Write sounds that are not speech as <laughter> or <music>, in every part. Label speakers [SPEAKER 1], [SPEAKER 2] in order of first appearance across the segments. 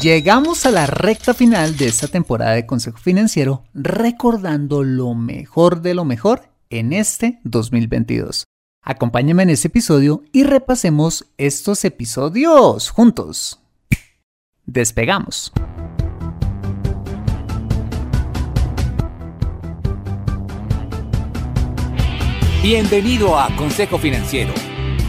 [SPEAKER 1] Llegamos a la recta final de esta temporada de Consejo Financiero recordando lo mejor de lo mejor en este 2022. Acompáñame en este episodio y repasemos estos episodios juntos. Despegamos.
[SPEAKER 2] Bienvenido a Consejo Financiero,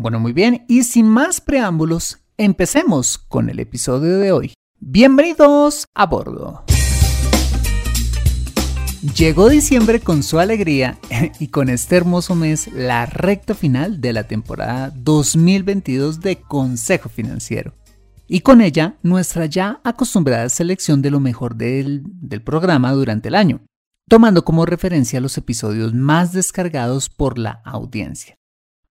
[SPEAKER 1] Bueno, muy bien, y sin más preámbulos, empecemos con el episodio de hoy. Bienvenidos a bordo. Llegó diciembre con su alegría <laughs> y con este hermoso mes la recta final de la temporada 2022 de Consejo Financiero. Y con ella nuestra ya acostumbrada selección de lo mejor del, del programa durante el año, tomando como referencia los episodios más descargados por la audiencia.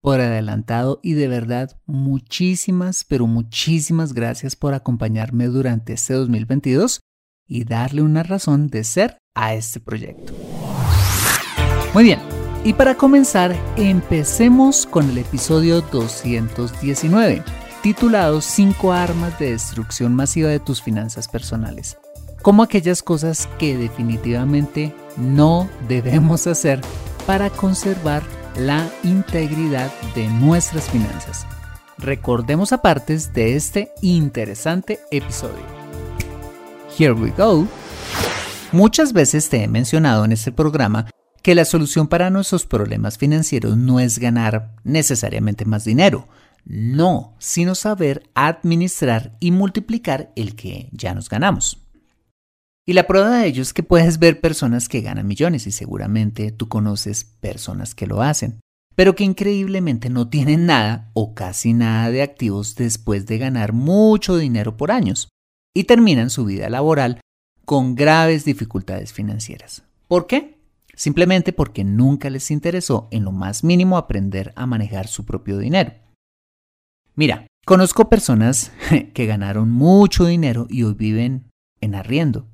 [SPEAKER 1] Por adelantado y de verdad muchísimas, pero muchísimas gracias por acompañarme durante este 2022 y darle una razón de ser a este proyecto. Muy bien, y para comenzar, empecemos con el episodio 219, titulado 5 armas de destrucción masiva de tus finanzas personales, como aquellas cosas que definitivamente no debemos hacer para conservar la integridad de nuestras finanzas. Recordemos apartes de este interesante episodio. Here we go. Muchas veces te he mencionado en este programa que la solución para nuestros problemas financieros no es ganar necesariamente más dinero, no, sino saber administrar y multiplicar el que ya nos ganamos. Y la prueba de ello es que puedes ver personas que ganan millones y seguramente tú conoces personas que lo hacen, pero que increíblemente no tienen nada o casi nada de activos después de ganar mucho dinero por años y terminan su vida laboral con graves dificultades financieras. ¿Por qué? Simplemente porque nunca les interesó en lo más mínimo aprender a manejar su propio dinero. Mira, conozco personas <laughs> que ganaron mucho dinero y hoy viven en arriendo.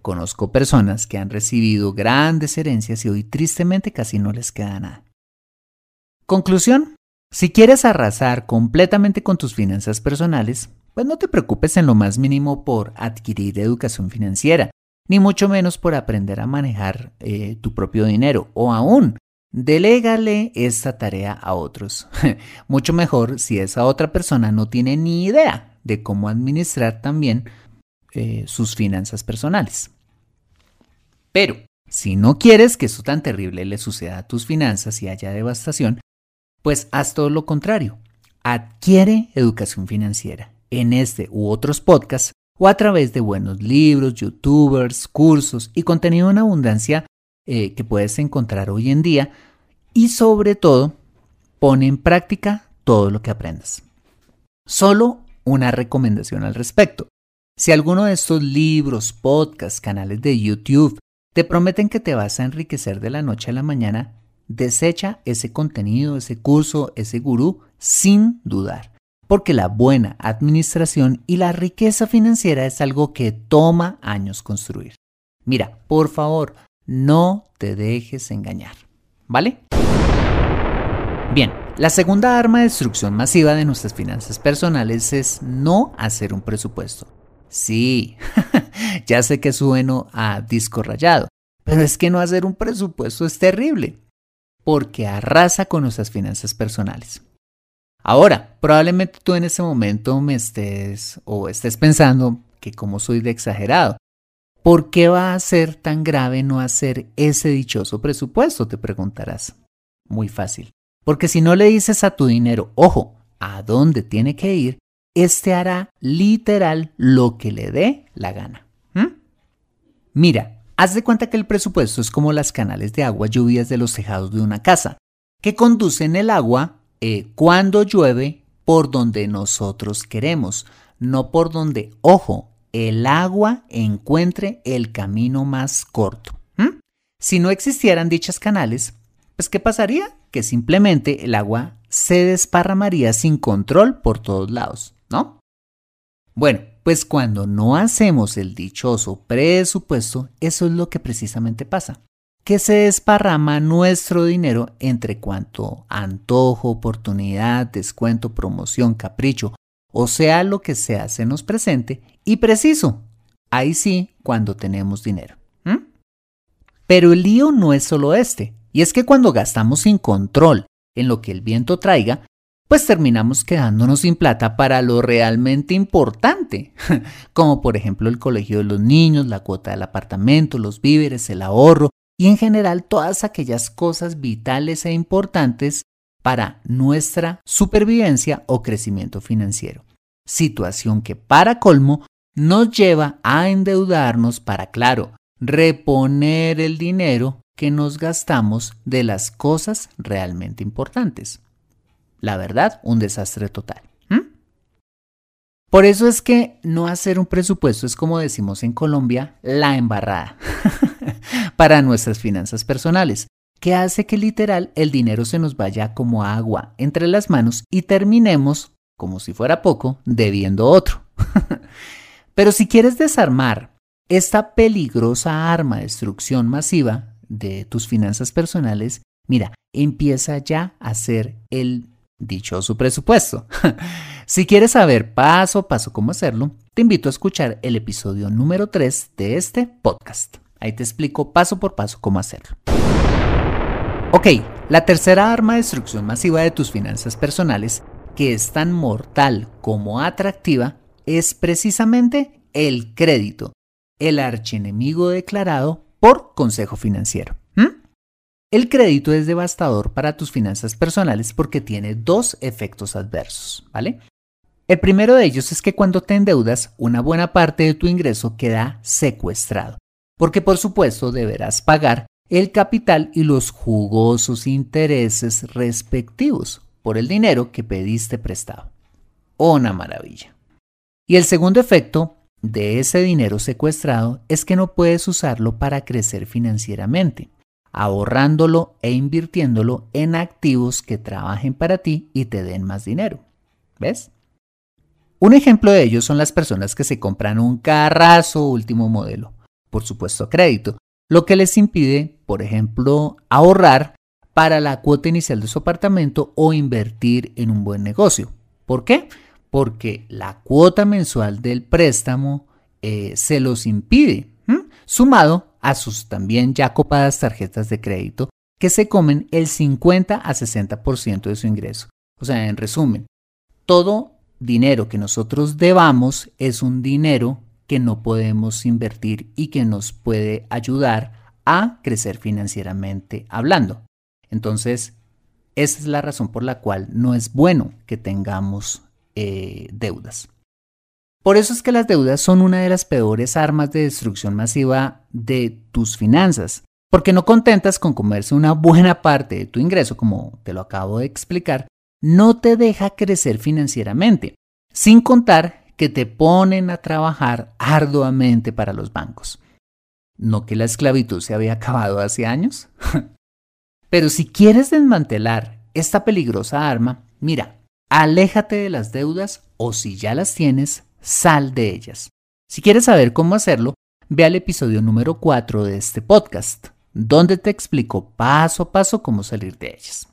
[SPEAKER 1] Conozco personas que han recibido grandes herencias y hoy tristemente casi no les queda nada. Conclusión, si quieres arrasar completamente con tus finanzas personales, pues no te preocupes en lo más mínimo por adquirir educación financiera, ni mucho menos por aprender a manejar eh, tu propio dinero, o aún, delégale esta tarea a otros. <laughs> mucho mejor si esa otra persona no tiene ni idea de cómo administrar también eh, sus finanzas personales. Pero, si no quieres que eso tan terrible le suceda a tus finanzas y haya devastación, pues haz todo lo contrario. Adquiere educación financiera en este u otros podcasts o a través de buenos libros, youtubers, cursos y contenido en abundancia eh, que puedes encontrar hoy en día y sobre todo pone en práctica todo lo que aprendas. Solo una recomendación al respecto. Si alguno de estos libros, podcasts, canales de YouTube te prometen que te vas a enriquecer de la noche a la mañana, desecha ese contenido, ese curso, ese gurú sin dudar. Porque la buena administración y la riqueza financiera es algo que toma años construir. Mira, por favor, no te dejes engañar. ¿Vale? Bien, la segunda arma de destrucción masiva de nuestras finanzas personales es no hacer un presupuesto. Sí, <laughs> ya sé que sueno a disco rayado, pero es que no hacer un presupuesto es terrible, porque arrasa con nuestras finanzas personales. Ahora, probablemente tú en ese momento me estés o estés pensando que como soy de exagerado, ¿por qué va a ser tan grave no hacer ese dichoso presupuesto? Te preguntarás. Muy fácil. Porque si no le dices a tu dinero, ojo, a dónde tiene que ir, este hará literal lo que le dé la gana. Mira, haz de cuenta que el presupuesto es como las canales de agua lluvias de los tejados de una casa, que conducen el agua eh, cuando llueve por donde nosotros queremos, no por donde, ojo, el agua encuentre el camino más corto. Si no existieran dichas canales, pues ¿qué pasaría? Que simplemente el agua se desparramaría sin control por todos lados, ¿no? Bueno, pues cuando no hacemos el dichoso presupuesto, eso es lo que precisamente pasa. Que se desparrama nuestro dinero entre cuanto antojo, oportunidad, descuento, promoción, capricho, o sea lo que sea se nos presente, y preciso, ahí sí cuando tenemos dinero. Pero el lío no es solo este. Y es que cuando gastamos sin control en lo que el viento traiga, pues terminamos quedándonos sin plata para lo realmente importante, <laughs> como por ejemplo el colegio de los niños, la cuota del apartamento, los víveres, el ahorro y en general todas aquellas cosas vitales e importantes para nuestra supervivencia o crecimiento financiero. Situación que para colmo nos lleva a endeudarnos para, claro, reponer el dinero que nos gastamos de las cosas realmente importantes. La verdad, un desastre total. Por eso es que no hacer un presupuesto es como decimos en Colombia, la embarrada <laughs> para nuestras finanzas personales, que hace que literal el dinero se nos vaya como agua entre las manos y terminemos, como si fuera poco, debiendo otro. <laughs> Pero si quieres desarmar esta peligrosa arma de destrucción masiva, de tus finanzas personales, mira, empieza ya a hacer el dichoso presupuesto. <laughs> si quieres saber paso a paso cómo hacerlo, te invito a escuchar el episodio número 3 de este podcast. Ahí te explico paso por paso cómo hacerlo. Ok, la tercera arma de destrucción masiva de tus finanzas personales, que es tan mortal como atractiva, es precisamente el crédito, el archienemigo declarado por consejo financiero. El crédito es devastador para tus finanzas personales porque tiene dos efectos adversos, ¿vale? El primero de ellos es que cuando te endeudas, una buena parte de tu ingreso queda secuestrado, porque por supuesto deberás pagar el capital y los jugosos intereses respectivos por el dinero que pediste prestado. Una maravilla. Y el segundo efecto de ese dinero secuestrado es que no puedes usarlo para crecer financieramente, ahorrándolo e invirtiéndolo en activos que trabajen para ti y te den más dinero. ¿Ves? Un ejemplo de ello son las personas que se compran un carrazo último modelo, por supuesto a crédito, lo que les impide, por ejemplo, ahorrar para la cuota inicial de su apartamento o invertir en un buen negocio. ¿Por qué? porque la cuota mensual del préstamo eh, se los impide, sumado a sus también ya copadas tarjetas de crédito que se comen el 50 a 60% de su ingreso. O sea, en resumen, todo dinero que nosotros debamos es un dinero que no podemos invertir y que nos puede ayudar a crecer financieramente hablando. Entonces, esa es la razón por la cual no es bueno que tengamos eh, deudas. Por eso es que las deudas son una de las peores armas de destrucción masiva de tus finanzas, porque no contentas con comerse una buena parte de tu ingreso, como te lo acabo de explicar, no te deja crecer financieramente, sin contar que te ponen a trabajar arduamente para los bancos. ¿No que la esclavitud se había acabado hace años? <laughs> Pero si quieres desmantelar esta peligrosa arma, mira, aléjate de las deudas o si ya las tienes, sal de ellas. Si quieres saber cómo hacerlo, ve al episodio número 4 de este podcast, donde te explico paso a paso cómo salir de ellas.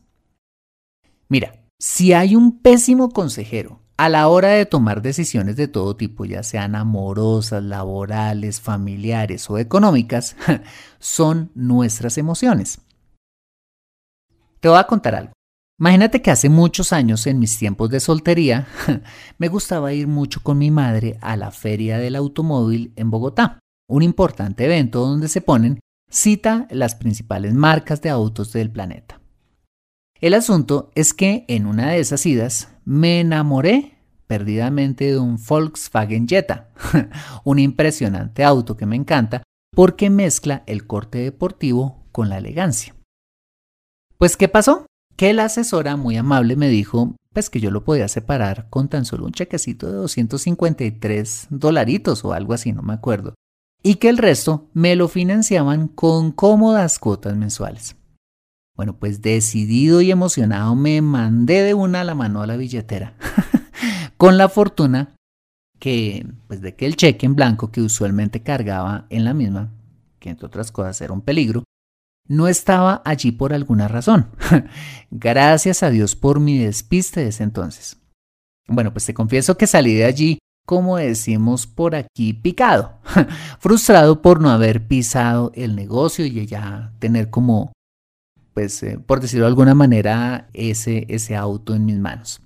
[SPEAKER 1] Mira, si hay un pésimo consejero a la hora de tomar decisiones de todo tipo, ya sean amorosas, laborales, familiares o económicas, <laughs> son nuestras emociones. Te voy a contar algo. Imagínate que hace muchos años, en mis tiempos de soltería, <laughs> me gustaba ir mucho con mi madre a la Feria del Automóvil en Bogotá, un importante evento donde se ponen cita las principales marcas de autos del planeta. El asunto es que en una de esas idas me enamoré perdidamente de un Volkswagen Jetta, <laughs> un impresionante auto que me encanta porque mezcla el corte deportivo con la elegancia. Pues, ¿qué pasó? Que la asesora muy amable me dijo, pues que yo lo podía separar con tan solo un chequecito de 253 dolaritos o algo así, no me acuerdo, y que el resto me lo financiaban con cómodas cuotas mensuales. Bueno, pues decidido y emocionado me mandé de una la mano a la billetera, <laughs> con la fortuna que, pues de que el cheque en blanco que usualmente cargaba en la misma, que entre otras cosas era un peligro, no estaba allí por alguna razón. <laughs> Gracias a Dios por mi despiste de ese entonces. Bueno, pues te confieso que salí de allí, como decimos por aquí, picado, <laughs> frustrado por no haber pisado el negocio y ya tener como, pues, eh, por decirlo de alguna manera, ese, ese auto en mis manos.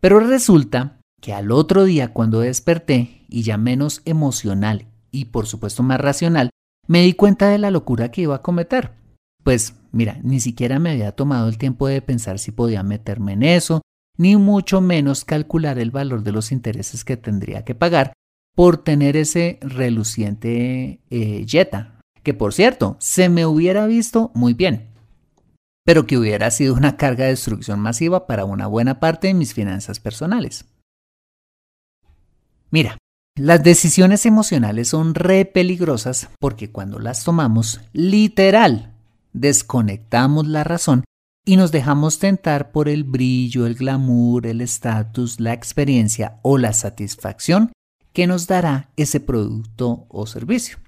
[SPEAKER 1] Pero resulta que al otro día cuando desperté, y ya menos emocional y por supuesto más racional, me di cuenta de la locura que iba a cometer. Pues mira, ni siquiera me había tomado el tiempo de pensar si podía meterme en eso, ni mucho menos calcular el valor de los intereses que tendría que pagar por tener ese reluciente eh, que por cierto, se me hubiera visto muy bien, pero que hubiera sido una carga de destrucción masiva para una buena parte de mis finanzas personales. Mira, las decisiones emocionales son re peligrosas porque cuando las tomamos, literal, desconectamos la razón y nos dejamos tentar por el brillo, el glamour, el estatus, la experiencia o la satisfacción que nos dará ese producto o servicio.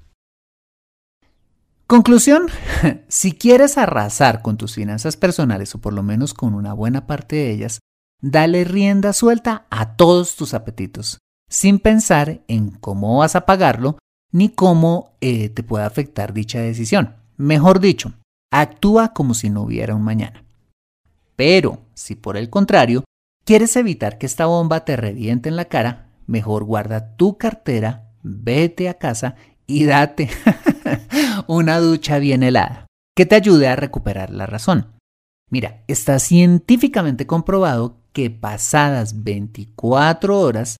[SPEAKER 1] Conclusión, <laughs> si quieres arrasar con tus finanzas personales o por lo menos con una buena parte de ellas, dale rienda suelta a todos tus apetitos sin pensar en cómo vas a pagarlo ni cómo eh, te puede afectar dicha decisión. Mejor dicho, actúa como si no hubiera un mañana. Pero si por el contrario quieres evitar que esta bomba te reviente en la cara, mejor guarda tu cartera, vete a casa y date <laughs> una ducha bien helada que te ayude a recuperar la razón. Mira, está científicamente comprobado que pasadas 24 horas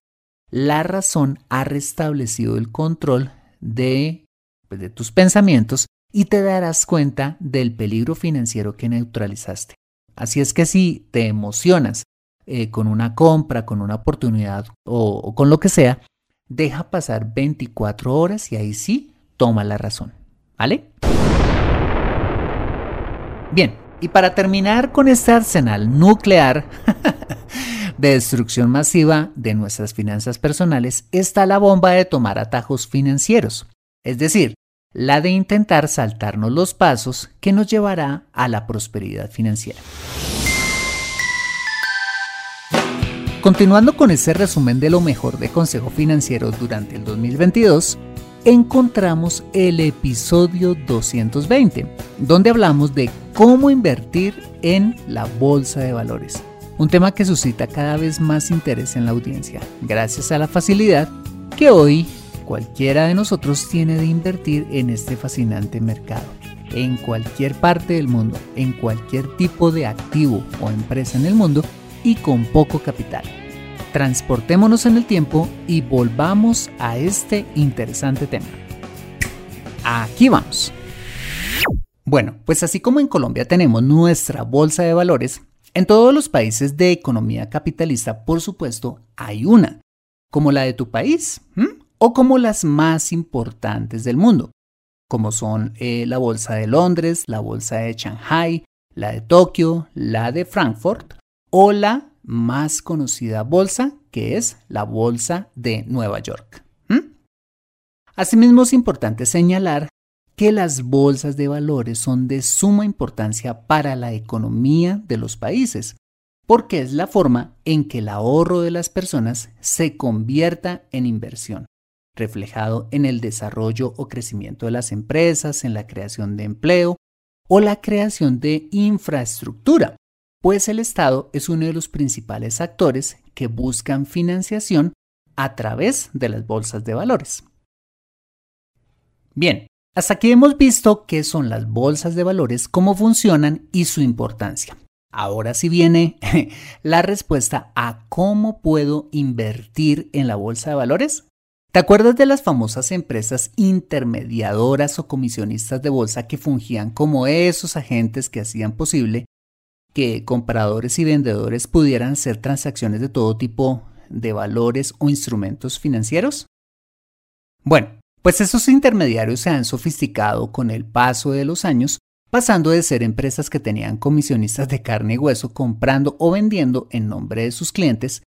[SPEAKER 1] la razón ha restablecido el control de, pues, de tus pensamientos y te darás cuenta del peligro financiero que neutralizaste. Así es que si te emocionas eh, con una compra, con una oportunidad o, o con lo que sea, deja pasar 24 horas y ahí sí toma la razón. ¿Vale? Bien, y para terminar con este arsenal nuclear, <laughs> de destrucción masiva de nuestras finanzas personales está la bomba de tomar atajos financieros, es decir, la de intentar saltarnos los pasos que nos llevará a la prosperidad financiera. Continuando con este resumen de lo mejor de Consejo Financiero durante el 2022, encontramos el episodio 220, donde hablamos de cómo invertir en la bolsa de valores un tema que suscita cada vez más interés en la audiencia, gracias a la facilidad que hoy cualquiera de nosotros tiene de invertir en este fascinante mercado, en cualquier parte del mundo, en cualquier tipo de activo o empresa en el mundo y con poco capital. transportémonos en el tiempo y volvamos a este interesante tema. Aquí vamos. Bueno, pues así como en Colombia tenemos nuestra bolsa de valores, en todos los países de economía capitalista, por supuesto, hay una, como la de tu país, o como las más importantes del mundo, como son eh, la bolsa de Londres, la bolsa de Shanghai, la de Tokio, la de Frankfurt, o la más conocida bolsa, que es la bolsa de Nueva York. Asimismo, es importante señalar que las bolsas de valores son de suma importancia para la economía de los países, porque es la forma en que el ahorro de las personas se convierta en inversión, reflejado en el desarrollo o crecimiento de las empresas, en la creación de empleo o la creación de infraestructura, pues el Estado es uno de los principales actores que buscan financiación a través de las bolsas de valores. Bien, hasta aquí hemos visto qué son las bolsas de valores, cómo funcionan y su importancia. Ahora sí viene <laughs> la respuesta a cómo puedo invertir en la bolsa de valores. ¿Te acuerdas de las famosas empresas intermediadoras o comisionistas de bolsa que fungían como esos agentes que hacían posible que compradores y vendedores pudieran hacer transacciones de todo tipo de valores o instrumentos financieros? Bueno, pues esos intermediarios se han sofisticado con el paso de los años, pasando de ser empresas que tenían comisionistas de carne y hueso comprando o vendiendo en nombre de sus clientes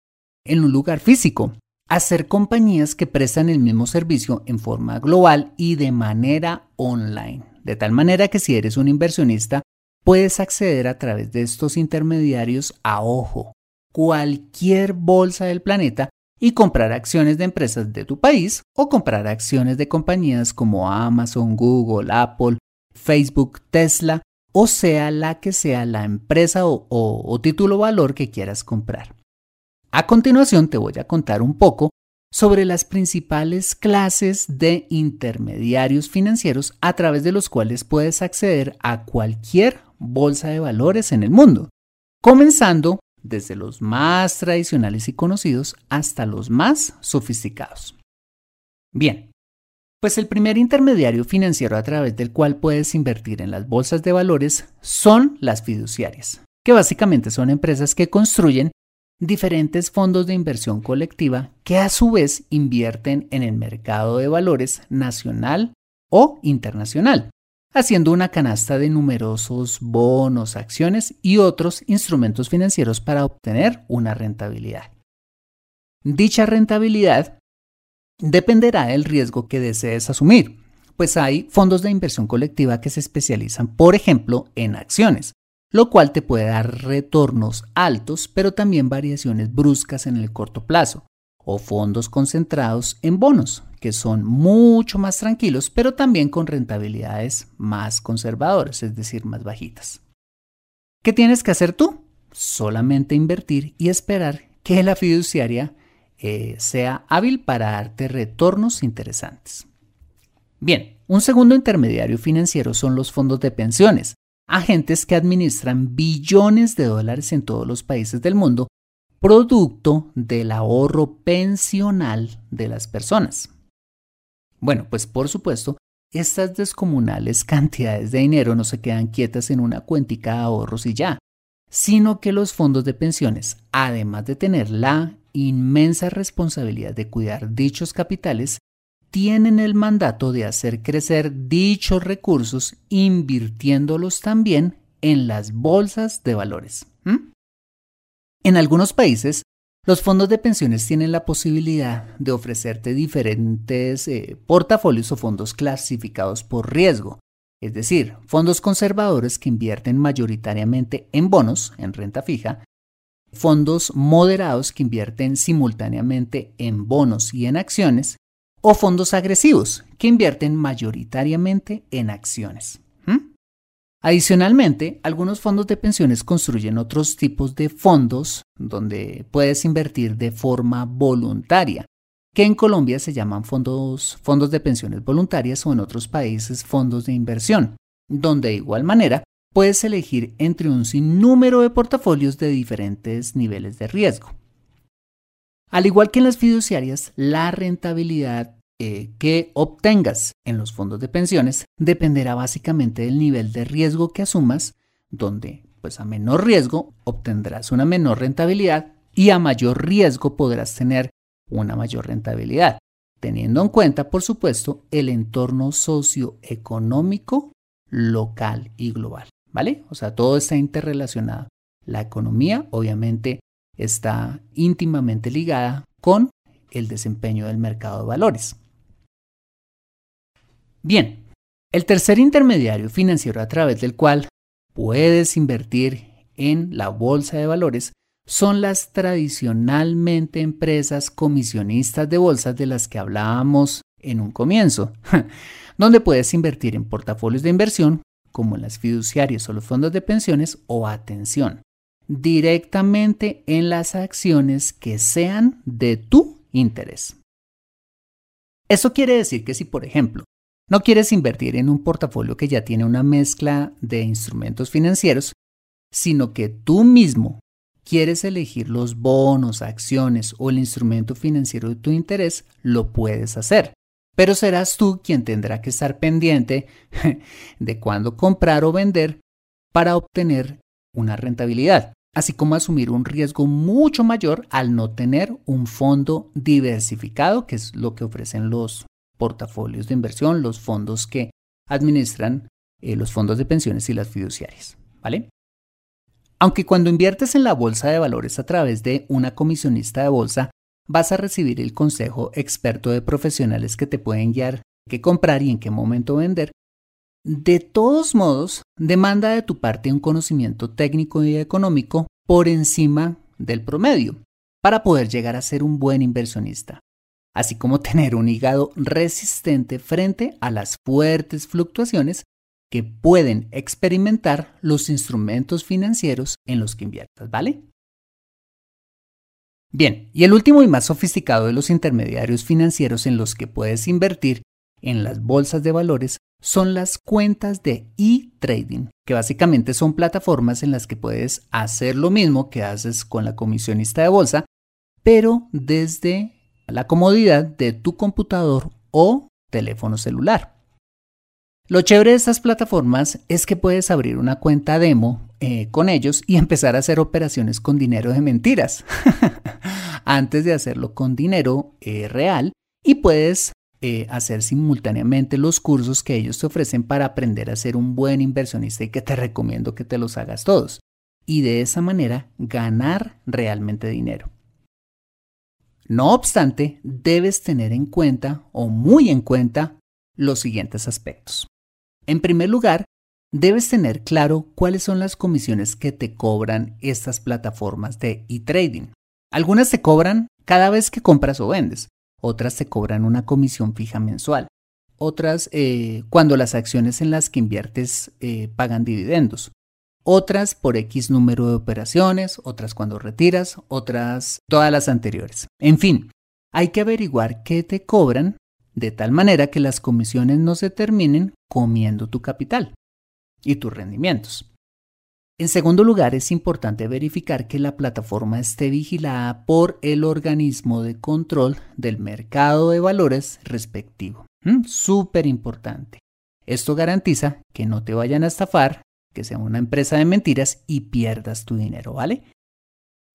[SPEAKER 1] en un lugar físico, a ser compañías que prestan el mismo servicio en forma global y de manera online. De tal manera que si eres un inversionista, puedes acceder a través de estos intermediarios a ojo, cualquier bolsa del planeta y comprar acciones de empresas de tu país o comprar acciones de compañías como Amazon, Google, Apple, Facebook, Tesla o sea la que sea la empresa o, título valor que quieras comprar. A continuación te voy a contar un poco sobre las principales clases de intermediarios financieros a través de los cuales puedes acceder a cualquier bolsa de valores en el mundo, comenzando desde los más tradicionales y conocidos hasta los más sofisticados. Bien, pues el primer intermediario financiero a través del cual puedes invertir en las bolsas de valores son las fiduciarias, que básicamente son empresas que construyen diferentes fondos de inversión colectiva que a su vez invierten en el mercado de valores nacional o internacional haciendo una canasta de numerosos bonos, acciones y otros instrumentos financieros para obtener una rentabilidad. Dicha rentabilidad dependerá del riesgo que desees asumir, pues hay fondos de inversión colectiva que se especializan, por ejemplo, en acciones, lo cual te puede dar retornos altos, pero también variaciones bruscas en el corto plazo, o fondos concentrados en bonos, que son mucho más tranquilos, pero también con rentabilidades más conservadoras, es decir, más bajitas. ¿Qué tienes que hacer tú? Solamente invertir y esperar que la fiduciaria eh, sea hábil para darte retornos interesantes. Bien, un segundo intermediario financiero son los fondos de pensiones, agentes que administran billones de dólares en todos los países del mundo producto del ahorro pensional de las personas. Bueno, pues por supuesto, estas descomunales cantidades de dinero no se quedan quietas en una cuentica de ahorros y ya, sino que los fondos de pensiones, además de tener la inmensa responsabilidad de cuidar dichos capitales, tienen el mandato de hacer crecer dichos recursos invirtiéndolos también en las bolsas de valores. En algunos países, los fondos de pensiones tienen la posibilidad de ofrecerte diferentes eh, portafolios o fondos clasificados por riesgo, es decir, fondos conservadores que invierten mayoritariamente en bonos, en renta fija, fondos moderados que invierten simultáneamente en bonos y en acciones, o fondos agresivos que invierten mayoritariamente en acciones. Adicionalmente, algunos fondos de pensiones construyen otros tipos de fondos donde puedes invertir de forma voluntaria, que en Colombia se llaman fondos, fondos de pensiones voluntarias o en otros países fondos de inversión, donde de igual manera puedes elegir entre un sinnúmero de portafolios de diferentes niveles de riesgo. Al igual que en las fiduciarias, la rentabilidad eh, que obtengas en los fondos de pensiones dependerá básicamente del nivel de riesgo que asumas, donde pues a menor riesgo obtendrás una menor rentabilidad y a mayor riesgo podrás tener una mayor rentabilidad, teniendo en cuenta, por supuesto, el entorno socioeconómico local y global, ¿vale? O sea, todo está interrelacionado. La economía, obviamente, está íntimamente ligada con el desempeño del mercado de valores. Bien, el tercer intermediario financiero a través del cual puedes invertir en la bolsa de valores son las tradicionalmente empresas comisionistas de bolsas de las que hablábamos en un comienzo, <laughs> donde puedes invertir en portafolios de inversión como las fiduciarias o los fondos de pensiones o atención, directamente en las acciones que sean de tu interés. Eso quiere decir que si, por ejemplo, no quieres invertir en un portafolio que ya tiene una mezcla de instrumentos financieros, sino que tú mismo quieres elegir los bonos, acciones o el instrumento financiero de tu interés, lo puedes hacer. Pero serás tú quien tendrá que estar pendiente <laughs> de cuándo comprar o vender para obtener una rentabilidad, así como asumir un riesgo mucho mayor al no tener un fondo diversificado, que es lo que ofrecen los portafolios de inversión, los fondos que administran eh, los fondos de pensiones y las fiduciarias. ¿Vale? Aunque cuando inviertes en la bolsa de valores a través de una comisionista de bolsa, vas a recibir el consejo experto de profesionales que te pueden guiar qué comprar y en qué momento vender, de todos modos, demanda de tu parte un conocimiento técnico y económico por encima del promedio para poder llegar a ser un buen inversionista así como tener un hígado resistente frente a las fuertes fluctuaciones que pueden experimentar los instrumentos financieros en los que inviertas, ¿vale? Bien, y el último y más sofisticado de los intermediarios financieros en los que puedes invertir en las bolsas de valores son las cuentas de e-trading, que básicamente son plataformas en las que puedes hacer lo mismo que haces con la comisionista de bolsa, pero desde la comodidad de tu computador o teléfono celular. Lo chévere de estas plataformas es que puedes abrir una cuenta demo eh, con ellos y <laughs> empezar a hacer operaciones con dinero de mentiras <laughs> antes de hacerlo con dinero eh, real y puedes eh, hacer simultáneamente los cursos que ellos te ofrecen para aprender a ser un buen inversionista y que te recomiendo que te los hagas todos y de esa manera ganar realmente dinero. No obstante, debes tener en cuenta o muy en cuenta los siguientes aspectos. En primer lugar, debes tener claro cuáles son las comisiones que te cobran estas plataformas de e-trading. Algunas te cobran cada vez que compras o vendes, otras te cobran una comisión fija mensual, otras eh, cuando las acciones en las que inviertes eh, pagan dividendos, otras por X número de operaciones, otras cuando retiras, otras todas las anteriores. En fin, hay que averiguar qué te cobran de tal manera que las comisiones no se terminen comiendo tu capital y tus rendimientos. En segundo lugar, es importante verificar que la plataforma esté vigilada por el organismo de control del mercado de valores respectivo. ¿Mm? Súper importante. Esto garantiza que no te vayan a estafar que sea una empresa de mentiras y pierdas tu dinero, ¿vale?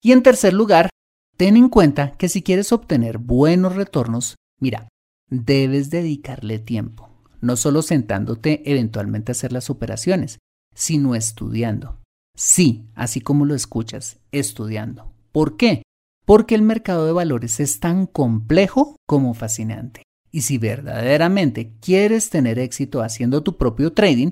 [SPEAKER 1] Y en tercer lugar, ten en cuenta que si quieres obtener buenos retornos, mira, debes dedicarle tiempo, no solo sentándote eventualmente a hacer las operaciones, sino estudiando. Sí, así como lo escuchas, estudiando. ¿Por qué? Porque el mercado de valores es tan complejo como fascinante. Y si verdaderamente quieres tener éxito haciendo tu propio trading,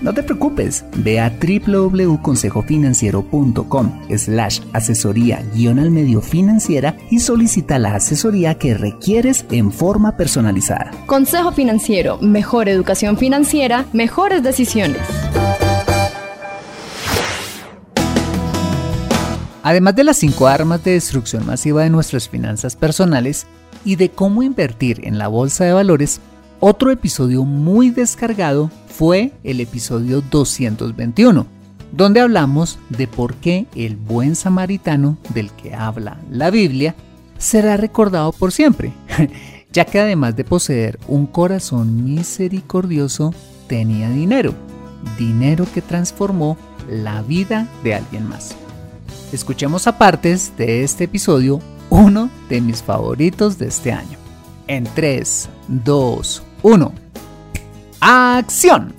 [SPEAKER 1] No te preocupes, ve a www.consejofinanciero.com slash asesoría guion al medio financiera y solicita la asesoría que requieres en forma personalizada.
[SPEAKER 3] Consejo Financiero, mejor educación financiera, mejores decisiones.
[SPEAKER 1] Además de las cinco armas de destrucción masiva de nuestras finanzas personales y de cómo invertir en la bolsa de valores, otro episodio muy descargado fue el episodio 221, donde hablamos de por qué el buen samaritano del que habla la Biblia será recordado por siempre, <laughs> ya que además de poseer un corazón misericordioso, tenía dinero, dinero que transformó la vida de alguien más. Escuchemos a partes de este episodio, uno de mis favoritos de este año. En 3, 2, 1. ¡Acción!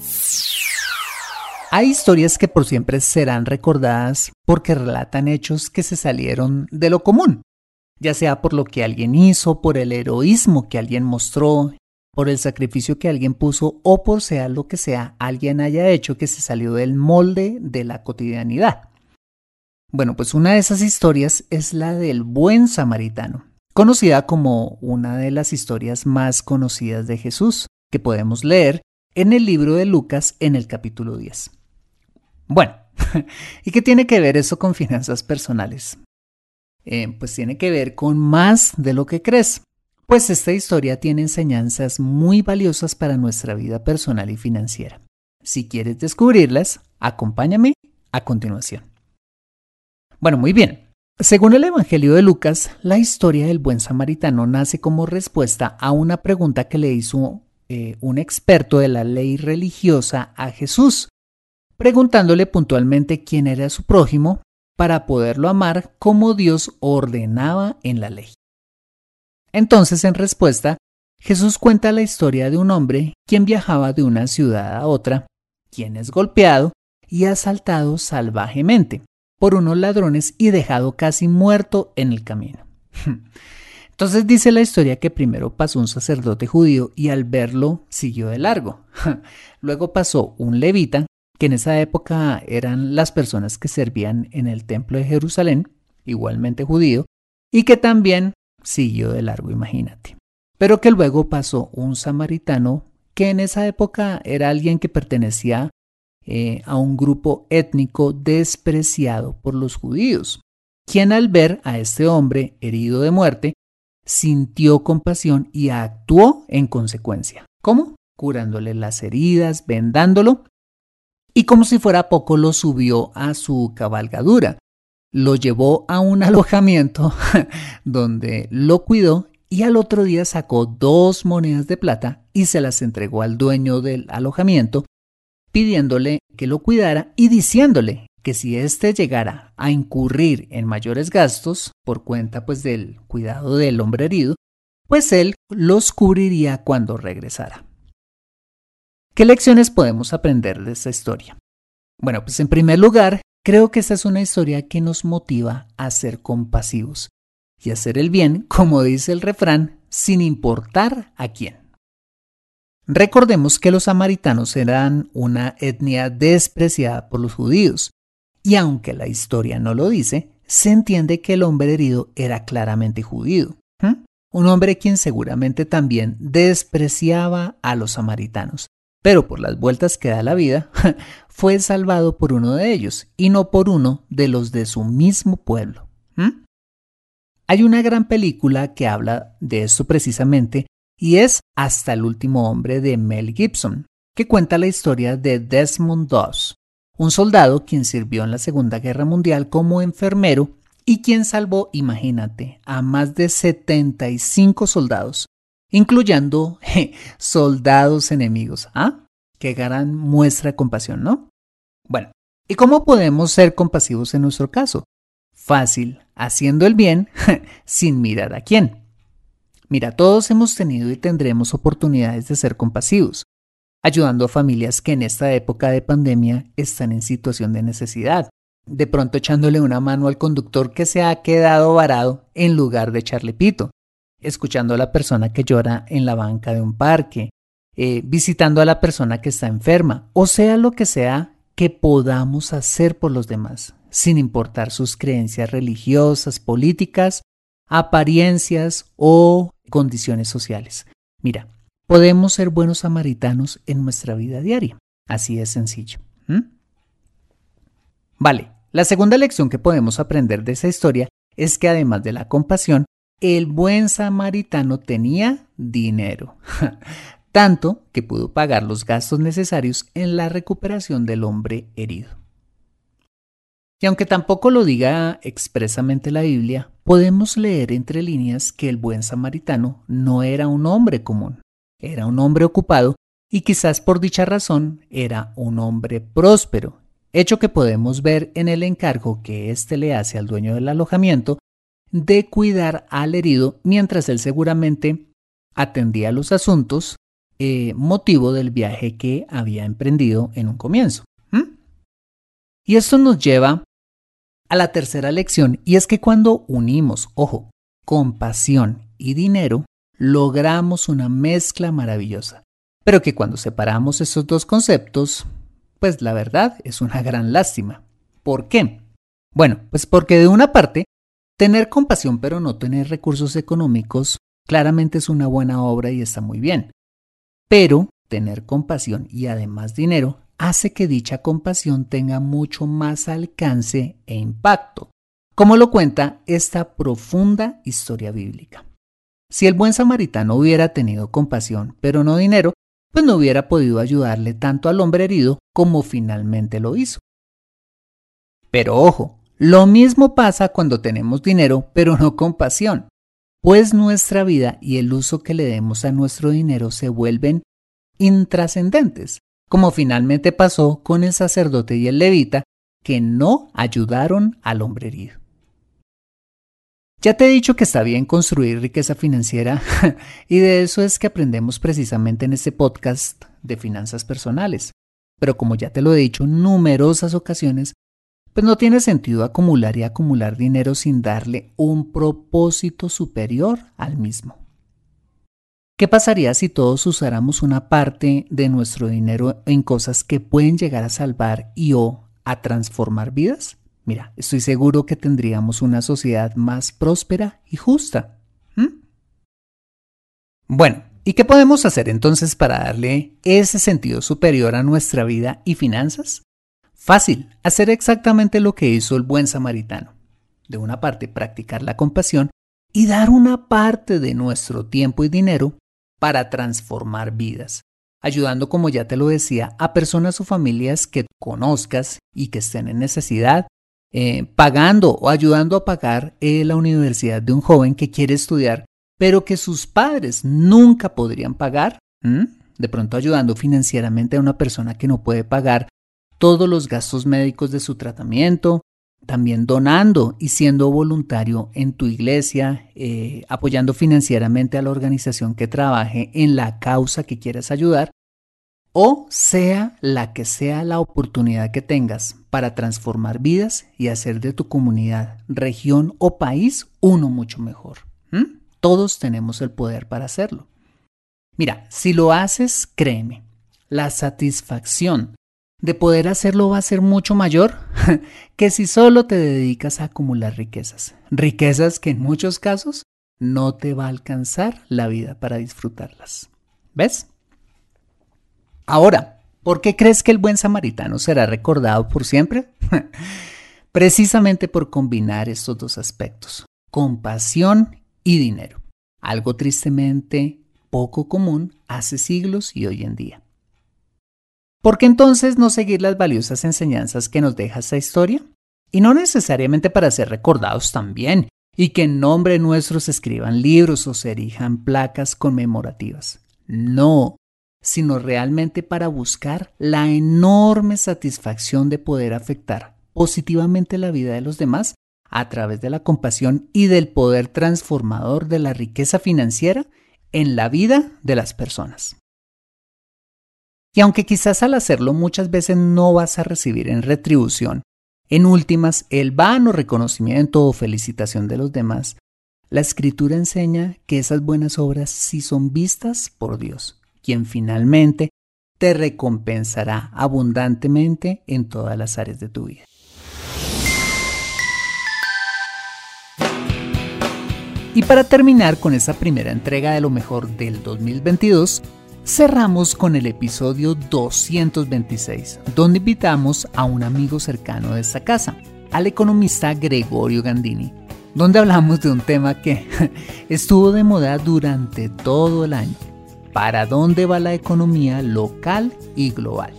[SPEAKER 1] Hay historias que por siempre serán recordadas porque relatan hechos que se salieron de lo común, ya sea por lo que alguien hizo, por el heroísmo que alguien mostró, por el sacrificio que alguien puso o por sea lo que sea alguien haya hecho que se salió del molde de la cotidianidad. Bueno, pues una de esas historias es la del buen samaritano, conocida como una de las historias más conocidas de Jesús, que podemos leer en el libro de Lucas en el capítulo 10. Bueno, <laughs> ¿y qué tiene que ver eso con finanzas personales? Eh, pues tiene que ver con más de lo que crees, pues esta historia tiene enseñanzas muy valiosas para nuestra vida personal y financiera. Si quieres descubrirlas, acompáñame a continuación. Bueno, muy bien. Según el Evangelio de Lucas, la historia del buen samaritano nace como respuesta a una pregunta que le hizo eh, un experto de la ley religiosa a Jesús, preguntándole puntualmente quién era su prójimo para poderlo amar como Dios ordenaba en la ley. Entonces, en respuesta, Jesús cuenta la historia de un hombre quien viajaba de una ciudad a otra, quien es golpeado y asaltado salvajemente por unos ladrones y dejado casi muerto en el camino. <laughs> Entonces dice la historia que primero pasó un sacerdote judío y al verlo siguió de largo. <laughs> Luego pasó un levita, que en esa época eran las personas que servían en el templo de Jerusalén, igualmente judío, y que también siguió de largo, imagínate. Pero que luego pasó un samaritano, que en esa época era alguien que pertenecía eh, a un grupo étnico despreciado por los judíos, quien al ver a este hombre herido de muerte, sintió compasión y actuó en consecuencia. ¿Cómo? Curándole las heridas, vendándolo, y como si fuera poco lo subió a su cabalgadura, lo llevó a un <laughs> alojamiento <laughs> donde lo cuidó y al otro día sacó dos monedas de plata y se las entregó al dueño del alojamiento pidiéndole que lo cuidara y diciéndole que si éste llegara a incurrir en mayores gastos por cuenta pues del cuidado del hombre herido, pues él los cubriría cuando regresara. ¿Qué lecciones podemos aprender de esta historia? Bueno, pues en primer lugar, creo que esta es una historia que nos motiva a ser compasivos y hacer el bien, como dice el refrán, sin importar a quién. Recordemos que los samaritanos eran una etnia despreciada por los judíos, y aunque la historia no lo dice, se entiende que el hombre herido era claramente judío, un hombre quien seguramente también despreciaba a los samaritanos, pero por las vueltas que da la vida, <laughs> fue salvado por uno de ellos y no por uno de los de su mismo pueblo. Hay una gran película que habla de esto precisamente y es Hasta el último hombre de Mel Gibson, que cuenta la historia de Desmond Doss, un soldado quien sirvió en la Segunda Guerra Mundial como enfermero y quien salvó, imagínate, a más de 75 soldados, incluyendo <laughs> soldados enemigos. ¿Ah? Qué gran muestra de compasión, ¿no? Bueno, ¿y cómo podemos ser compasivos en nuestro caso? Fácil, haciendo el bien <laughs> sin mirar a quién. Mira, todos hemos tenido y tendremos oportunidades de ser compasivos, ayudando a familias que en esta época de pandemia están en situación de necesidad, de pronto echándole una mano al conductor que se ha quedado varado en lugar de echarle pito, escuchando a la persona que llora en la banca de un parque, eh, visitando a la persona que está enferma, o sea lo que sea que podamos hacer por los demás, sin importar sus creencias religiosas, políticas, apariencias o condiciones sociales. Mira, podemos ser buenos samaritanos en nuestra vida diaria. Así es sencillo. Vale, la segunda lección que podemos aprender de esa historia es que además de la compasión, el buen samaritano tenía dinero, <laughs> tanto que pudo pagar los gastos necesarios en la recuperación del hombre herido. Y aunque tampoco lo diga expresamente la Biblia, podemos leer entre líneas que el buen samaritano no era un hombre común, era un hombre ocupado y quizás por dicha razón era un hombre próspero hecho que podemos ver en el encargo que éste le hace al dueño del alojamiento de cuidar al herido mientras él seguramente atendía los asuntos eh, motivo del viaje que había emprendido en un comienzo. Y esto nos lleva a la tercera lección y es que cuando unimos, ojo, compasión y dinero, logramos una mezcla maravillosa. Pero que cuando separamos estos dos conceptos, pues la verdad es una gran lástima. ¿Por qué? Bueno, pues porque de una parte, tener compasión pero no tener recursos económicos claramente es una buena obra y está muy bien. Pero tener compasión y además dinero hace que dicha compasión tenga mucho más alcance e impacto, como lo cuenta esta profunda historia bíblica. Si el buen samaritano hubiera tenido compasión pero no dinero, pues no hubiera podido ayudarle tanto al hombre herido como finalmente lo hizo. Pero ojo, lo mismo pasa cuando tenemos dinero pero no compasión, pues nuestra vida y el uso que le demos a nuestro dinero se vuelven intrascendentes, como finalmente pasó con el sacerdote y el levita que no ayudaron al hombre herido. Ya te he dicho que está bien construir riqueza financiera <laughs> y de eso es que aprendemos precisamente en este podcast de finanzas personales. Pero como ya te lo he dicho en numerosas ocasiones, pues no tiene sentido acumular y acumular dinero sin darle un propósito superior al mismo. ¿Qué pasaría si todos usáramos una parte de nuestro dinero en cosas que pueden llegar a salvar y o a transformar vidas? Mira, estoy seguro que tendríamos una sociedad más próspera y justa. Bueno, ¿y qué podemos hacer entonces para darle ese sentido superior a nuestra vida y finanzas? Fácil, hacer exactamente lo que hizo el buen samaritano. De una parte, practicar la compasión y dar una parte de nuestro tiempo y dinero para transformar vidas, ayudando, como ya te lo decía, a personas o familias que conozcas y que estén en necesidad eh, pagando o ayudando a pagar eh, la universidad de un joven que quiere estudiar, pero que sus padres nunca podrían pagar, de pronto ayudando financieramente a una persona que no puede pagar todos los gastos médicos de su tratamiento, también donando y siendo voluntario en tu iglesia, eh, apoyando financieramente a la organización que trabaje en la causa que quieras ayudar, o sea la que sea la oportunidad que tengas para transformar vidas y hacer de tu comunidad, región o país uno mucho mejor. Todos tenemos el poder para hacerlo. Mira, si lo haces, créeme, la satisfacción de poder hacerlo va a ser mucho mayor <laughs> que si solo te dedicas a acumular riquezas. Riquezas que en muchos casos no te va a alcanzar la vida para disfrutarlas. ¿Ves? Ahora, ¿por qué crees que el buen samaritano será recordado por siempre? <laughs> Precisamente por combinar estos dos aspectos, compasión y dinero, algo tristemente poco común hace siglos y hoy en día. ¿Por qué entonces no seguir las valiosas enseñanzas que nos deja esta historia? Y no necesariamente para ser recordados también, y que en nombre nuestro se escriban libros o se erijan placas conmemorativas. No, sino realmente para buscar la enorme satisfacción de poder afectar positivamente la vida de los demás a través de la compasión y del poder transformador de la riqueza financiera en la vida de las personas. Y aunque quizás al hacerlo muchas veces no vas a recibir en retribución, en últimas, el vano reconocimiento o felicitación de los demás, la escritura enseña que esas buenas obras sí son vistas por Dios quien finalmente te recompensará abundantemente en todas las áreas de tu vida. Y para terminar con esa primera entrega de lo mejor del 2022, cerramos con el episodio 226, donde invitamos a un amigo cercano de esta casa, al economista Gregorio Gandini, donde hablamos de un tema que <laughs> estuvo de moda durante todo el año para dónde va la economía local y global.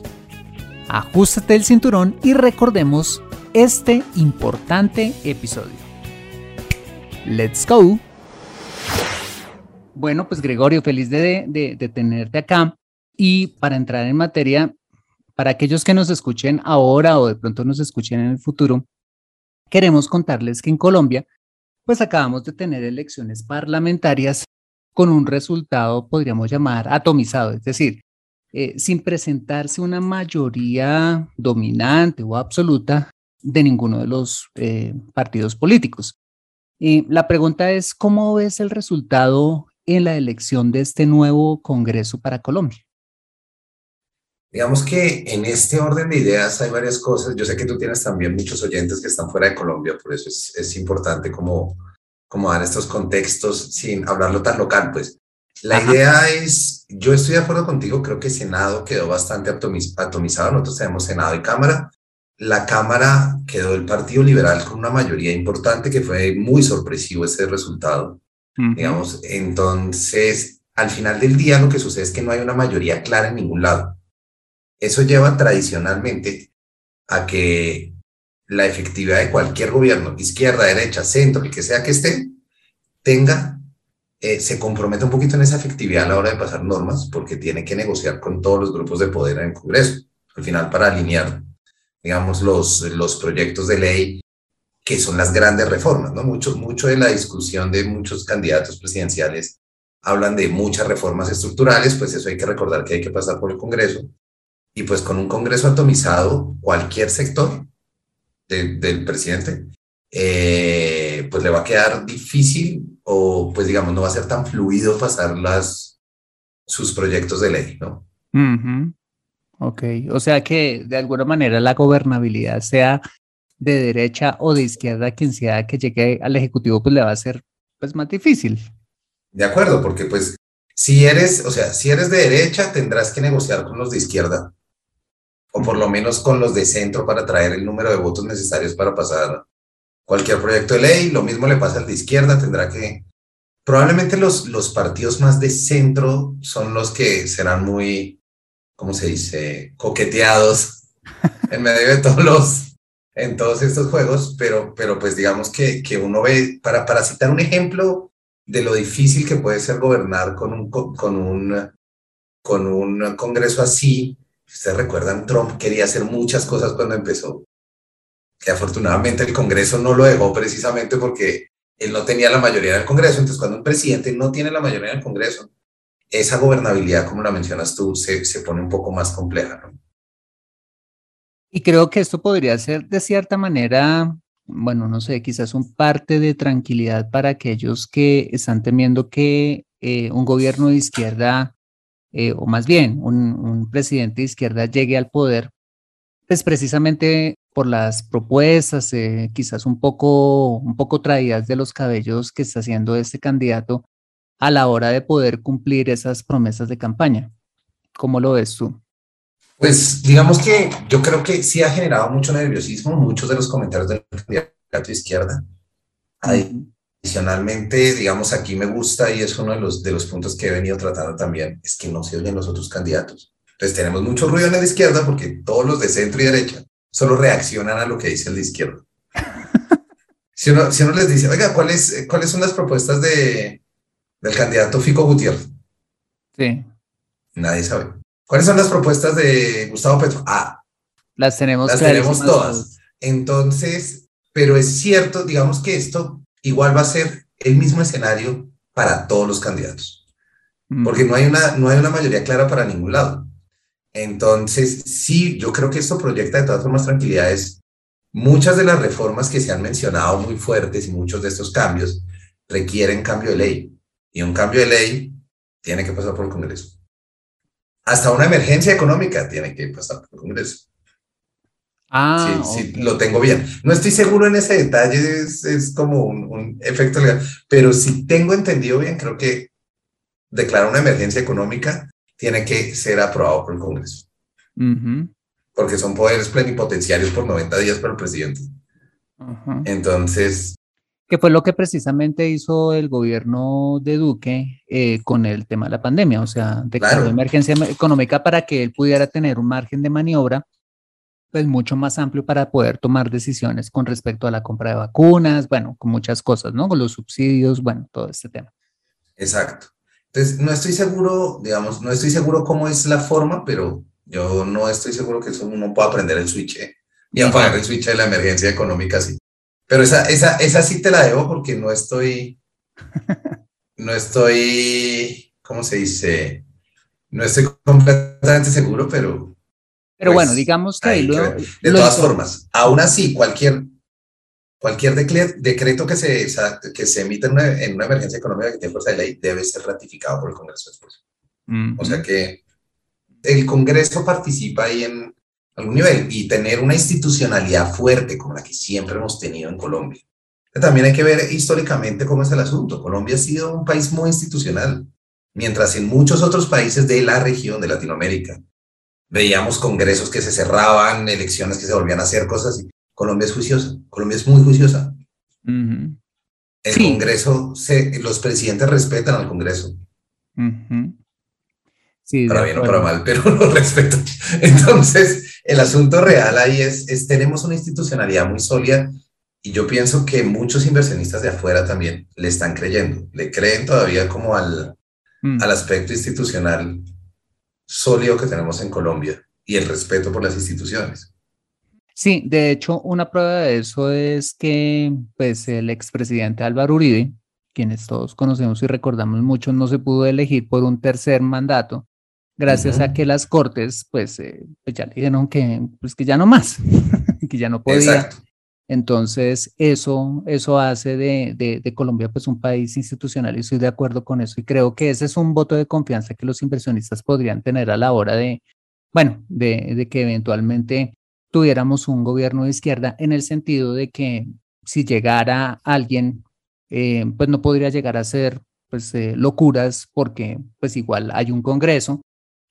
[SPEAKER 1] Ajustate el cinturón y recordemos este importante episodio. Let's go. Bueno, pues Gregorio, feliz de, tenerte acá. Y para entrar en materia, para aquellos que nos escuchen ahora o de pronto nos escuchen en el futuro, queremos contarles que en Colombia, pues acabamos de tener elecciones parlamentarias con un resultado, podríamos llamar, atomizado, es decir, eh, sin presentarse una mayoría dominante o absoluta de ninguno de los eh, partidos políticos. Y la pregunta es, ¿cómo ves el resultado en la elección de este nuevo Congreso para Colombia?
[SPEAKER 4] Digamos que en este orden de ideas hay varias cosas. Yo sé que tú tienes también muchos oyentes que están fuera de Colombia, por eso es, es importante como como dar estos contextos sin hablarlo tan local, pues. La idea es, yo estoy de acuerdo contigo, creo que Senado quedó bastante atomizado, nosotros tenemos Senado y Cámara. La Cámara quedó el Partido Liberal con una mayoría importante que fue muy sorpresivo ese resultado, digamos. Entonces, al final del día lo que sucede es que no hay una mayoría clara en ningún lado. Eso lleva tradicionalmente a que la efectividad de cualquier gobierno, izquierda, derecha, centro, el que sea que esté, tenga, eh, se comprometa un poquito en esa efectividad a la hora de pasar normas, porque tiene que negociar con todos los grupos de poder en el Congreso, al final para alinear, digamos, los, los proyectos de ley que son las grandes reformas, ¿no? Mucho, mucho de la discusión de muchos candidatos presidenciales hablan de muchas reformas estructurales, pues eso hay que recordar que hay que pasar por el Congreso. Y pues con un Congreso atomizado, cualquier sector del presidente, eh, pues le va a quedar difícil o pues digamos no va a ser tan fluido pasar las, sus proyectos de ley, ¿no?
[SPEAKER 1] Ok, o sea que de alguna manera la gobernabilidad sea de derecha o de izquierda, quien sea que llegue al Ejecutivo, pues le va a ser pues más difícil.
[SPEAKER 4] De acuerdo, porque pues si eres, o sea, si eres de derecha, tendrás que negociar con los de izquierda o por lo menos con los de centro para traer el número de votos necesarios para pasar cualquier proyecto de ley. Lo mismo le pasa al de izquierda, tendrá que... Probablemente los, los partidos más de centro son los que serán muy, ¿cómo se dice?, coqueteados en medio de todos los, en todos estos juegos, pero, pero pues digamos que, que uno ve, para, para citar un ejemplo de lo difícil que puede ser gobernar con un, con un, con un congreso así, ustedes recuerdan, Trump quería hacer muchas cosas cuando empezó, que afortunadamente el Congreso no lo dejó precisamente porque él no tenía la mayoría del Congreso. Entonces, cuando un presidente no tiene la mayoría del Congreso, esa gobernabilidad, como la mencionas tú, se, se pone un poco más compleja. ¿no?
[SPEAKER 1] Y creo que esto podría ser de cierta manera, bueno, no sé, quizás un parte de tranquilidad para aquellos que están temiendo que eh, un gobierno de izquierda eh, o más bien un, presidente de izquierda llegue al poder, pues precisamente por las propuestas, eh, quizás un poco, un poco traídas de los cabellos que está haciendo este candidato a la hora de poder cumplir esas promesas de campaña. ¿Cómo lo ves tú?
[SPEAKER 4] Pues digamos que yo creo que sí ha generado mucho nerviosismo, muchos de los comentarios del candidato de izquierda. Adicionalmente, digamos, aquí me gusta y es uno de los, de los puntos que he venido tratando también, es que no se oyen los otros candidatos. Entonces tenemos mucho ruido en la izquierda porque todos los de centro y derecha solo reaccionan a lo que dice el de izquierda. <laughs> Si uno, si uno les dice, oiga, ¿cuáles, ¿cuáles son las propuestas de, del candidato Fico Gutiérrez?
[SPEAKER 1] Sí.
[SPEAKER 4] Nadie sabe. ¿Cuáles son las propuestas de Gustavo Petro? Ah,
[SPEAKER 1] las tenemos,
[SPEAKER 4] las tenemos todas. Entonces, pero es cierto, digamos que esto igual va a ser el mismo escenario para todos los candidatos, mm. porque no hay, una, no hay una mayoría clara para ningún lado. Entonces, sí, yo creo que esto proyecta de todas formas tranquilidades. Muchas de las reformas que se han mencionado muy fuertes y muchos de estos cambios requieren cambio de ley. Y un cambio de ley tiene que pasar por el Congreso. Hasta una emergencia económica tiene que pasar por el Congreso.
[SPEAKER 1] Ah,
[SPEAKER 4] sí, sí, lo tengo bien. No estoy seguro en ese detalle, es, es como un, un, efecto legal, pero si tengo entendido bien, creo que declarar una emergencia económica tiene que ser aprobado por el Congreso. Porque son poderes plenipotenciarios por 90 días para el presidente. Entonces...
[SPEAKER 1] Que fue lo que precisamente hizo el gobierno de Duque eh, con el tema de la pandemia, o sea, declaró claro. emergencia económica para que él pudiera tener un margen de maniobra pues mucho más amplio para poder tomar decisiones con respecto a la compra de vacunas, bueno, con muchas cosas, ¿no? Con los subsidios, bueno, todo este tema.
[SPEAKER 4] Exacto. Entonces, no estoy seguro, digamos, no estoy seguro cómo es la forma, pero yo no estoy seguro que eso uno pueda aprender el switch ¿eh? y apagar el switch de la emergencia económica sí. Pero esa, esa, esa sí te la debo porque no estoy, <laughs> no estoy, ¿cómo se dice? No estoy completamente seguro, pero...
[SPEAKER 1] Pero pues, bueno, digamos que... Ahí lo,
[SPEAKER 4] de todas hizo. formas, aún así, cualquier, cualquier decreto que se, que se emita en una, en una emergencia económica que tiene fuerza de ley debe ser ratificado por el Congreso después. -huh. O sea que el Congreso participa ahí en algún nivel y tener una institucionalidad fuerte como la que siempre hemos tenido en Colombia. También hay que ver históricamente cómo es el asunto. Colombia ha sido un país muy institucional, mientras en muchos otros países de la región de Latinoamérica veíamos congresos que se cerraban, elecciones que se volvían a hacer, cosas así. Colombia es juiciosa, Colombia es muy juiciosa. Uh -huh. El sí. Congreso, se, los presidentes respetan al Congreso. Uh -huh. Sí, para bien o para mal, <laughs> pero lo respeto. Entonces, el asunto real ahí es, es, tenemos una institucionalidad muy sólida y yo pienso que muchos inversionistas de afuera también le están creyendo, le creen todavía como al, mm. al aspecto institucional sólido que tenemos en Colombia y el respeto por las instituciones.
[SPEAKER 1] Sí, de hecho, una prueba de eso es que pues, el expresidente Álvaro Uribe, quienes todos conocemos y recordamos mucho, no se pudo elegir por un tercer mandato, gracias uh -huh. a que las cortes, pues, eh, pues, ya le dijeron que, pues, que ya no más, <laughs> que ya no podía. Exacto. Entonces, eso, eso hace de, de, de, Colombia pues un país institucional y estoy de acuerdo con eso y creo que ese es un voto de confianza que los inversionistas podrían tener a la hora de, bueno, de, de que eventualmente tuviéramos un gobierno de izquierda en el sentido de que si llegara alguien, eh, pues no podría llegar a ser pues eh, locuras porque pues igual hay un Congreso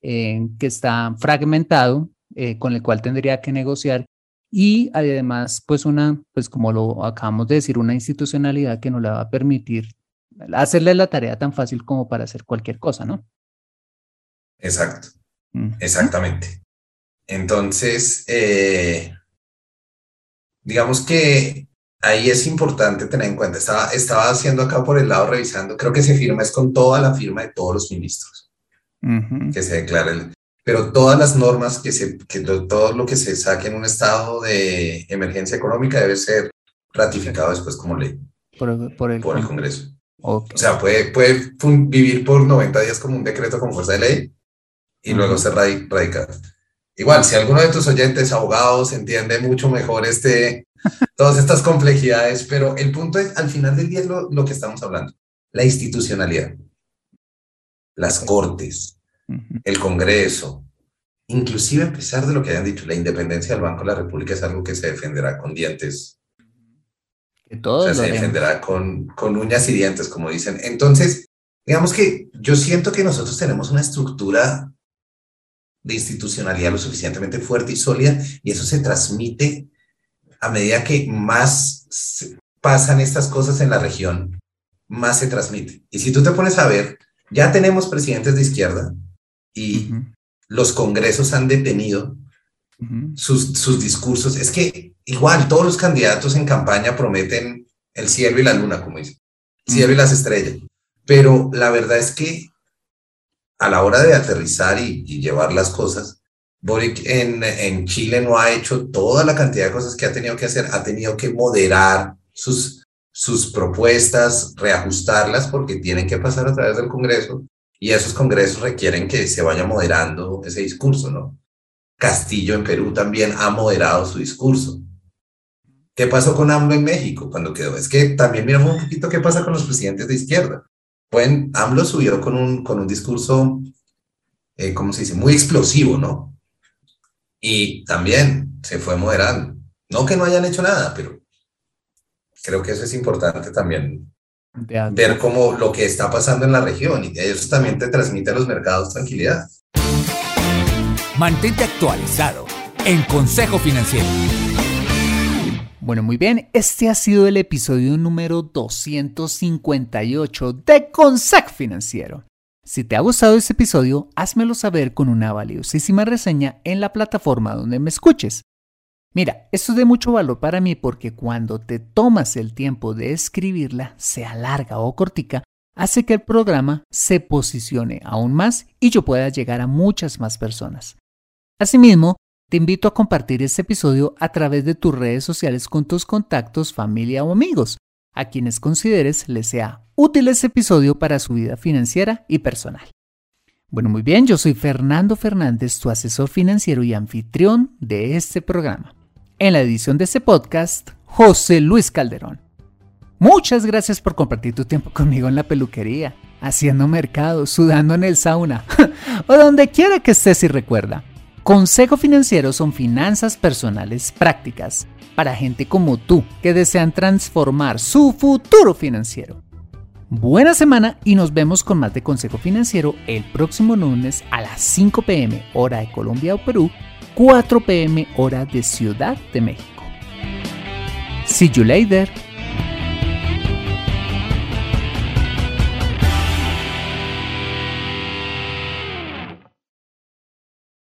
[SPEAKER 1] eh, que está fragmentado, eh, con el cual tendría que negociar y además, pues una, pues como lo acabamos de decir, una institucionalidad que no le va a permitir hacerle la tarea tan fácil como para hacer cualquier cosa, ¿no?
[SPEAKER 4] Exacto, mm. exactamente. Entonces, eh, digamos que ahí es importante tener en cuenta, estaba, estaba haciendo acá por el lado revisando, creo que se firma es con toda la firma de todos los ministros, uh -huh. que se declara el, pero todas las normas que se, que lo, todo lo que se saque en un estado de emergencia económica debe ser ratificado después como ley
[SPEAKER 1] por, por, el,
[SPEAKER 4] por el, Congreso. Okay. O sea, puede, puede vivir por 90 días como un decreto con fuerza de ley y uh -huh. luego ser radicado. Igual, si alguno de tus oyentes, abogados, entiende mucho mejor este, <laughs> todas estas complejidades, pero el punto es, al final del día es lo, lo que estamos hablando, la institucionalidad, las cortes, el Congreso, inclusive a pesar de lo que hayan dicho, la independencia del Banco de la República es algo que se defenderá con dientes.
[SPEAKER 1] Que todo
[SPEAKER 4] o sea, se defenderá con, con uñas y dientes, como dicen. Entonces, digamos que yo siento que nosotros tenemos una estructura de institucionalidad lo suficientemente fuerte y sólida y eso se transmite a medida que más pasan estas cosas en la región, más se transmite. Y si tú te pones a ver, ya tenemos presidentes de izquierda, y uh -huh. los congresos han detenido uh -huh. sus, sus, discursos. Es que igual todos los candidatos en campaña prometen el cielo y la luna, como dicen, el cielo y las estrellas. Pero la verdad es que a la hora de aterrizar y, y llevar las cosas, Boric en, en, Chile no ha hecho toda la cantidad de cosas que ha tenido que hacer, ha tenido que moderar sus, sus propuestas, reajustarlas porque tienen que pasar a través del Congreso y esos congresos requieren que se vaya moderando ese discurso, ¿no? Castillo en Perú también ha moderado su discurso. ¿Qué pasó con AMLO en México cuando quedó? Es que también miramos un poquito qué pasa con los presidentes de izquierda. Bueno, AMLO subió con un, con un discurso eh, ¿cómo se dice? Muy explosivo, ¿no? Y también se fue moderando. No que no hayan hecho nada, pero creo que eso es importante también ver cómo lo que está pasando en la región y eso también te transmite a los mercados tranquilidad.
[SPEAKER 2] Mantente actualizado en Consejo Financiero.
[SPEAKER 1] Bueno, muy bien, este ha sido el episodio número 258 de Consejo Financiero. Si te ha gustado este episodio, házmelo saber con una valiosísima reseña en la plataforma donde me escuches. Mira, esto es de mucho valor para mí porque cuando te tomas el tiempo de escribirla, sea larga o cortica, hace que el programa se posicione aún más y yo pueda llegar a muchas más personas. Asimismo, te invito a compartir este episodio a través de tus redes sociales con tus contactos, familia o amigos, a quienes consideres les sea útil este episodio para su vida financiera y personal. Bueno, muy bien, yo soy Fernando Fernández, tu asesor financiero y anfitrión de este programa. En la edición de este podcast, José Luis Calderón. Muchas gracias por compartir tu tiempo conmigo en la peluquería, haciendo mercado, sudando en el sauna <laughs> o donde quiera que estés y recuerda. Consejo Financiero son finanzas personales prácticas para gente como tú que desean transformar su futuro financiero. Buena semana y nos vemos con más de Consejo Financiero el próximo lunes a las 5 pm hora de Colombia o Perú 4 pm hora de Ciudad de México. See you later.